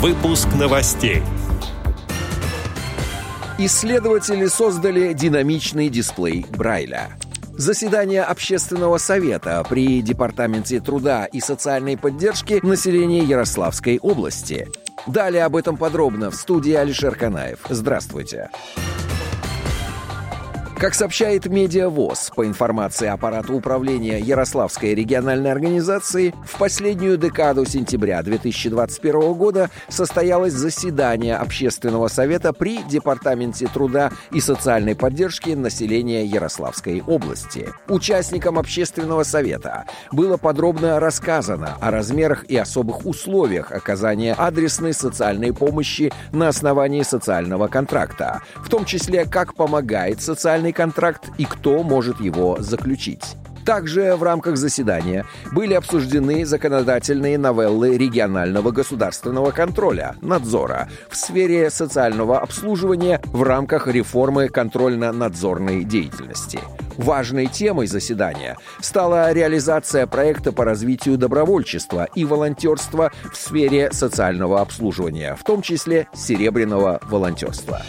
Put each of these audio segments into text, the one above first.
Выпуск новостей. Исследователи создали динамичный дисплей Брайля. Заседание общественного совета при Департаменте труда и социальной поддержки населения Ярославской области. Далее об этом подробно в студии Алишер Канаев. Здравствуйте. Здравствуйте. Как сообщает Медиавоз, по информации аппарата управления Ярославской региональной организации, в последнюю декаду сентября 2021 года состоялось заседание Общественного совета при Департаменте труда и социальной поддержки населения Ярославской области. Участникам Общественного совета было подробно рассказано о размерах и особых условиях оказания адресной социальной помощи на основании социального контракта, в том числе как помогает социальный социальный контракт и кто может его заключить. Также в рамках заседания были обсуждены законодательные новеллы регионального государственного контроля, надзора в сфере социального обслуживания в рамках реформы контрольно-надзорной деятельности. Важной темой заседания стала реализация проекта по развитию добровольчества и волонтерства в сфере социального обслуживания, в том числе серебряного волонтерства.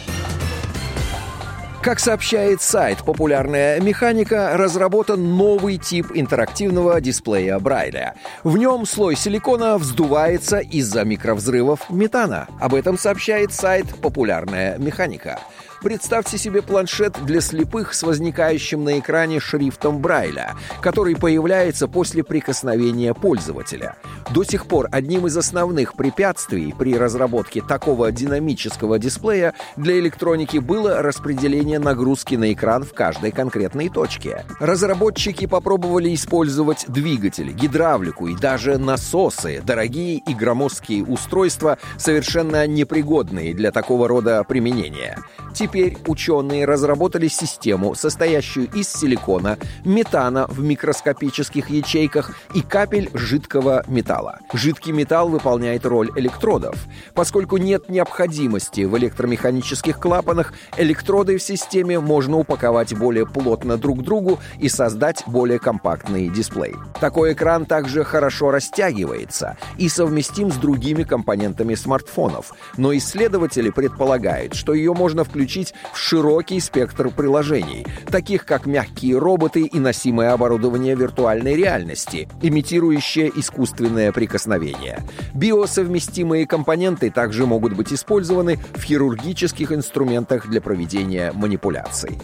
Как сообщает сайт «Популярная механика», разработан новый тип интерактивного дисплея Брайля. В нем слой силикона вздувается из-за микровзрывов метана. Об этом сообщает сайт «Популярная механика». Представьте себе планшет для слепых с возникающим на экране шрифтом Брайля, который появляется после прикосновения пользователя. До сих пор одним из основных препятствий при разработке такого динамического дисплея для электроники было распределение нагрузки на экран в каждой конкретной точке. Разработчики попробовали использовать двигатели, гидравлику и даже насосы, дорогие и громоздкие устройства, совершенно непригодные для такого рода применения. Теперь ученые разработали систему, состоящую из силикона, метана в микроскопических ячейках и капель жидкого металла. Жидкий металл выполняет роль электродов. Поскольку нет необходимости в электромеханических клапанах, электроды в системе можно упаковать более плотно друг к другу и создать более компактный дисплей. Такой экран также хорошо растягивается и совместим с другими компонентами смартфонов, но исследователи предполагают, что ее можно включить включить в широкий спектр приложений, таких как мягкие роботы и носимое оборудование виртуальной реальности, имитирующее искусственное прикосновение. Биосовместимые компоненты также могут быть использованы в хирургических инструментах для проведения манипуляций.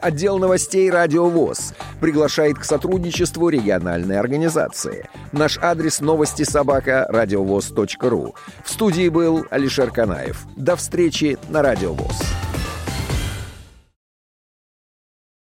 Отдел новостей «Радио ВОЗ» приглашает к сотрудничеству региональной организации. Наш адрес новости собака радиовоз.ру. В студии был Алишер Канаев. До встречи на «Радио ВОЗ».